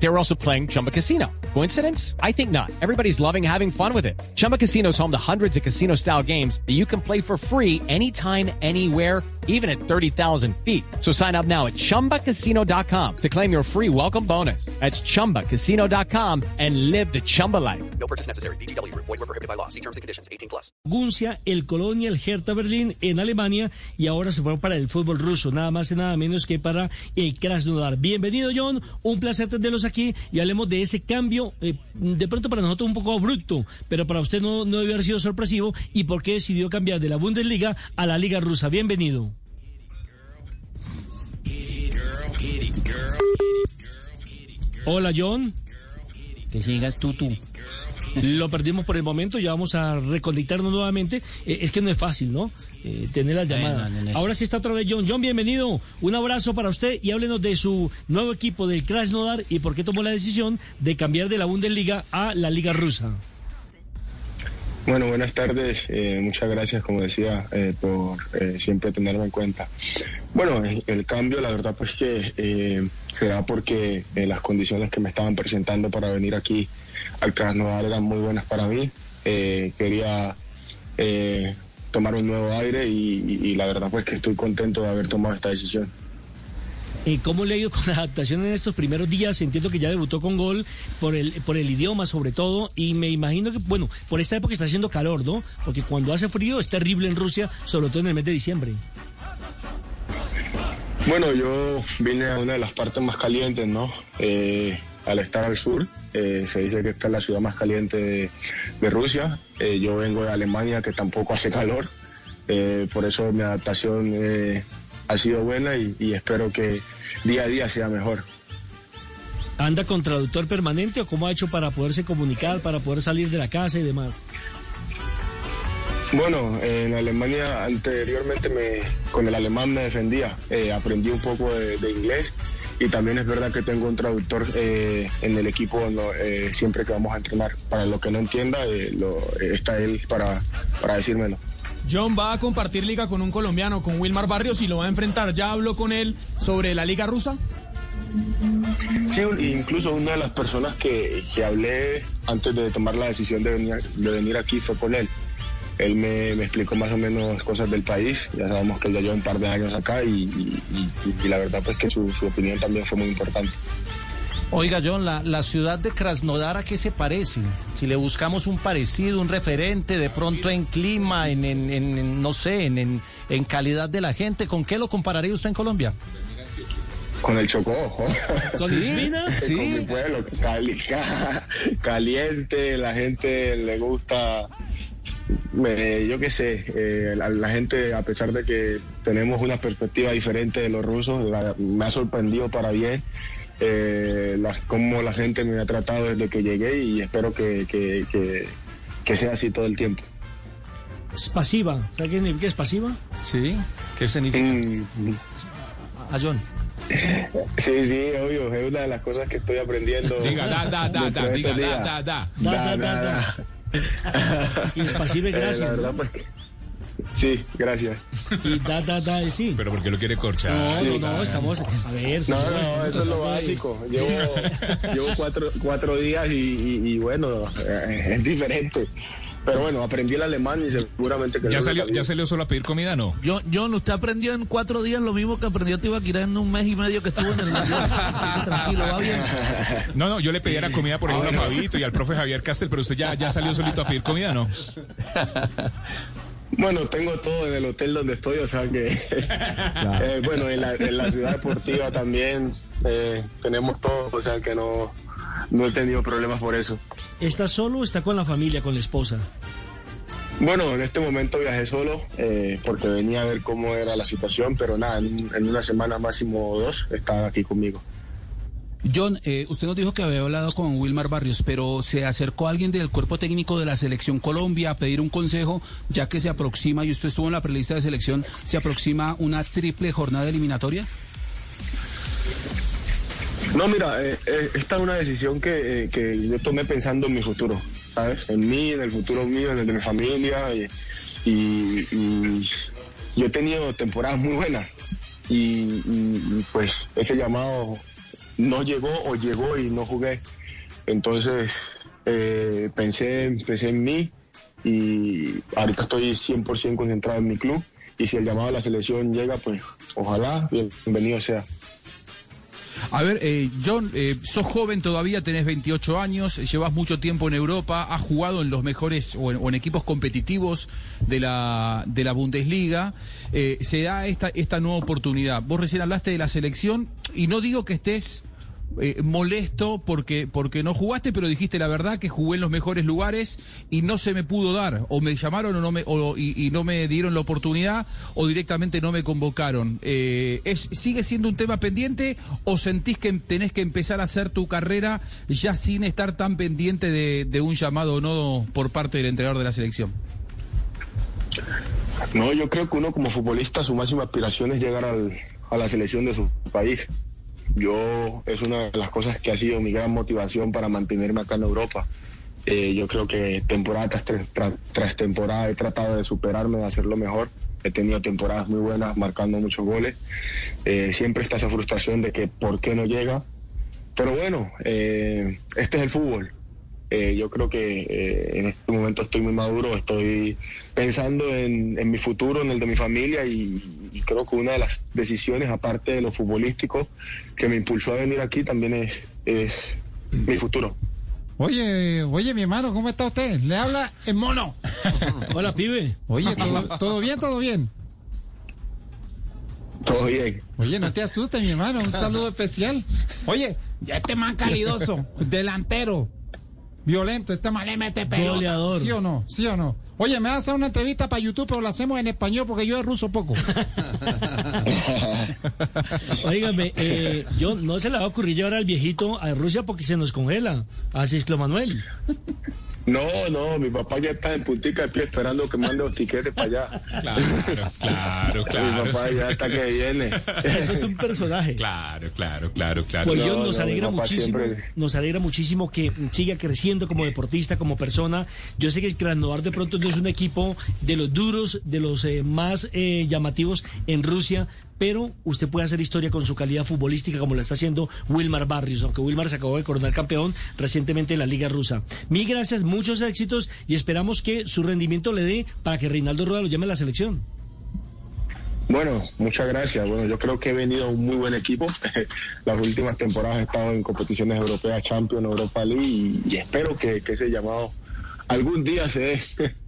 They were also playing Chumba Casino. Coincidence? I think not. Everybody's loving having fun with it. Chumba Casino is home to hundreds of casino style games that you can play for free anytime, anywhere, even at 30,000 feet. So sign up now at chumbacasino.com to claim your free welcome bonus. That's chumbacasino.com and live the Chumba life. No purchase necessary. BGW. Void were prohibited by law. See terms and conditions. 18 plus. Guncia, el Colonia, el Hertha Berlín en Alemania y ahora se fueron para el fútbol ruso, nada más y nada menos que para el Krasnodar. Bienvenido John, un placer tenerlos aquí y hablemos de ese cambio, eh, de pronto para nosotros un poco abrupto, pero para usted no, no debe haber sido sorpresivo y por qué decidió cambiar de la Bundesliga a la Liga Rusa. Bienvenido. Hola John. Que sigas tú, tú. Lo perdimos por el momento, ya vamos a reconectarnos nuevamente. Eh, es que no es fácil, ¿no? Eh, tener las llamadas. no, no es. Ahora sí está otra vez John. John, bienvenido. Un abrazo para usted y háblenos de su nuevo equipo del Krasnodar y por qué tomó la decisión de cambiar de la Bundesliga a la Liga Rusa. Bueno, buenas tardes. Eh, muchas gracias, como decía, eh, por eh, siempre tenerme en cuenta. Bueno, el, cambio, la verdad, pues que eh, se da porque eh, las condiciones que me estaban presentando para venir aquí al Krasnodar eran muy buenas para mí. Eh, quería tomar un nuevo aire y la verdad, pues que estoy contento de haber tomado esta decisión. Eh, ¿Cómo le ha ido con la adaptación en estos primeros días? Entiendo que ya debutó con gol por el, por el idioma sobre todo y me imagino que, bueno, por esta época está haciendo calor, ¿no? Porque cuando hace frío es terrible en Rusia, sobre todo en el mes de diciembre. Bueno, yo vine a una de las partes más calientes, ¿no? Eh, al estar al sur, eh, se dice que esta es la ciudad más caliente de, Rusia. Yo vengo de Alemania, que tampoco hace calor. Por eso mi adaptación ha sido buena y, y espero que día a día sea mejor. ¿Anda con traductor permanente o cómo ha hecho para poderse comunicar, para poder salir de la casa y demás? Bueno, en Alemania anteriormente me, con el alemán me defendía, Eh, aprendí un poco de, de inglés y también es verdad que tengo un traductor eh, en el equipo no, eh, siempre que vamos a entrenar. Para lo que no entienda, eh, lo, está él para, para decírmelo. John va a compartir liga con un colombiano, con Wilmar Barrios, y lo va a enfrentar. ¿Ya habló con él sobre la liga rusa? Sí, incluso una de las personas que, que hablé antes de tomar la decisión de venir, de venir aquí fue con él. Él me, me explicó más o menos cosas del país. Ya sabemos que él ya lleva un par de años acá y, y- y- y la verdad pues que su, su opinión también fue muy importante. Oiga, John, la, la ciudad de Krasnodar, ¿a qué se parece? Si le buscamos un parecido, un referente, de pronto en clima, en, en- en- no sé, en, en, en calidad de la gente, ¿con qué lo compararía usted en Colombia? Con el Chocó. ¿Con Ispina? Con mi pueblo, cali- caliente, la gente le gusta, me- yo qué sé, eh, la, la gente, a pesar de que tenemos una perspectiva diferente de los rusos, la- me ha sorprendido para bien eh, la- cómo la gente me ha tratado desde que llegué y espero que, que- que- que sea así todo el tiempo. Es pasiva. ¿Sabe qué significa es pasiva? Sí. ¿Qué significa? Mm, A John. Sí, sí, obvio, es una de las cosas que estoy aprendiendo. Diga, da, da, da, da, diga, da, da, da. Da, Da, da, da, da, da. da. Es pasiva y Eh, gracias. la verdad, pues que- Sí, gracias. Y da, da, da, y sí. Pero porque lo quiere corchar. No, no, no, estamos. A ver, No, no, estamos eso es lo básico. Llevo, llevo cuatro, cuatro días y, y- y bueno, eh, es diferente. Pero bueno, aprendí el alemán y seguramente que ¿Ya salió. ¿Ya salió solo a pedir comida? No. John, John, usted aprendió en cuatro días lo mismo que aprendió Tibaquirá en un mes y medio que estuvo en el Tranquilo, va bien. No, no, yo le pedía la comida, por ejemplo, a Fabito y al profe Javier Castel, pero usted ya, ya salió solito a pedir comida, ¿no? Bueno, tengo todo en el hotel donde estoy, o sea que. eh, bueno, en la, en la ciudad deportiva también eh, tenemos todo, o sea que no, no he tenido problemas por eso. ¿Está solo o está con la familia, con la esposa? Bueno, en este momento viajé solo eh, porque venía a ver cómo era la situación, pero nada, en, en una semana máximo dos están aquí conmigo. John, eh, usted nos dijo que había hablado con Wilmar Barrios, pero ¿se acercó alguien del cuerpo técnico de la Selección Colombia a pedir un consejo, ya que se aproxima, y usted estuvo en la prelista de selección, se aproxima una triple jornada eliminatoria? No, mira, eh, eh, esta es una decisión que, que yo tomé pensando en mi futuro. ¿sabes? En mí, en el futuro mío, en el de mi familia. Y, yo he tenido temporadas muy buenas. Y, pues ese llamado no llegó o llegó y no jugué. Entonces eh, pensé, pensé en mí y ahorita estoy 100% concentrado en mi club. Y si el llamado a la selección llega, pues ojalá, bienvenido sea. A ver, eh, John, eh, sos joven todavía, tenés 28 años, llevas mucho tiempo en Europa, has jugado en los mejores o en, o en equipos competitivos de la, de la Bundesliga. Eh, se da esta, esta nueva oportunidad. Vos recién hablaste de la selección y no digo que estés eh, molesto porque, porque no jugaste, pero dijiste la verdad que jugué en los mejores lugares y no se me pudo dar. O me llamaron o no me, o- y, no me dieron la oportunidad o directamente no me convocaron. Eh, es, ¿Sigue siendo un tema pendiente o sentís que tenés que empezar a hacer tu carrera ya sin estar tan pendiente de, de un llamado o no por parte del entrenador de la selección? No, yo creo que uno como futbolista su máxima aspiración es llegar al- a la selección de su país. Yo es una de las cosas que ha sido mi gran motivación para mantenerme acá en Europa. Eh, yo creo que temporada tras, tras- temporada he tratado de superarme, de hacerlo mejor. He tenido temporadas muy buenas, marcando muchos goles. Eh, siempre está esa frustración de que por qué no llega. Pero bueno, eh, este es el fútbol. Eh, yo creo que eh, en este momento estoy muy maduro, estoy pensando en, en mi futuro, en el de mi familia y, y creo que una de las decisiones, aparte de lo futbolístico, que me impulsó a venir aquí también es, es mi futuro. Oye, oye, mi hermano, ¿cómo está usted? Le habla el mono. Hola, pibe. Oye, ¿todo, todo bien, todo bien? Todo bien. Oye, no te asustes, mi hermano, un saludo especial. Oye, ya este man calidoso, delantero, violento, este man le mete pelota. Goleador. ¿Sí o no? ¿Sí o no? Oye, me vas a hacer una entrevista para YouTube, pero la hacemos en español porque yo de ruso poco. Óigame, eh, yo no se le va a ocurrir llevar al viejito a Rusia porque se nos congela. Así es, Manuel. No, no, mi papá ya está en puntica de pie esperando que mande los tiquetes para allá. Claro, claro, Mi claro. papá ya está que viene. Eso es un personaje. Claro, claro, claro, claro. Pues No, John, nos no, mi alegra muchísimo, siempre- nos alegra muchísimo que siga creciendo como deportista, como persona. Yo sé que el Krasnodar de pronto no es un equipo de los duros, de los eh, más eh, llamativos en Rusia, pero usted puede hacer historia con su calidad futbolística como la está haciendo Wilmar Barrios, aunque Wilmar se acabó de coronar campeón recientemente en la Liga Rusa. Mil gracias, muchos éxitos y esperamos que su rendimiento le dé para que Reinaldo Rueda lo llame a la selección. Bueno, muchas gracias. Bueno, yo creo que he venido a un muy buen equipo. Las últimas temporadas he estado en competiciones europeas, Champions, Europa League y, espero que, que ese llamado algún día se dé.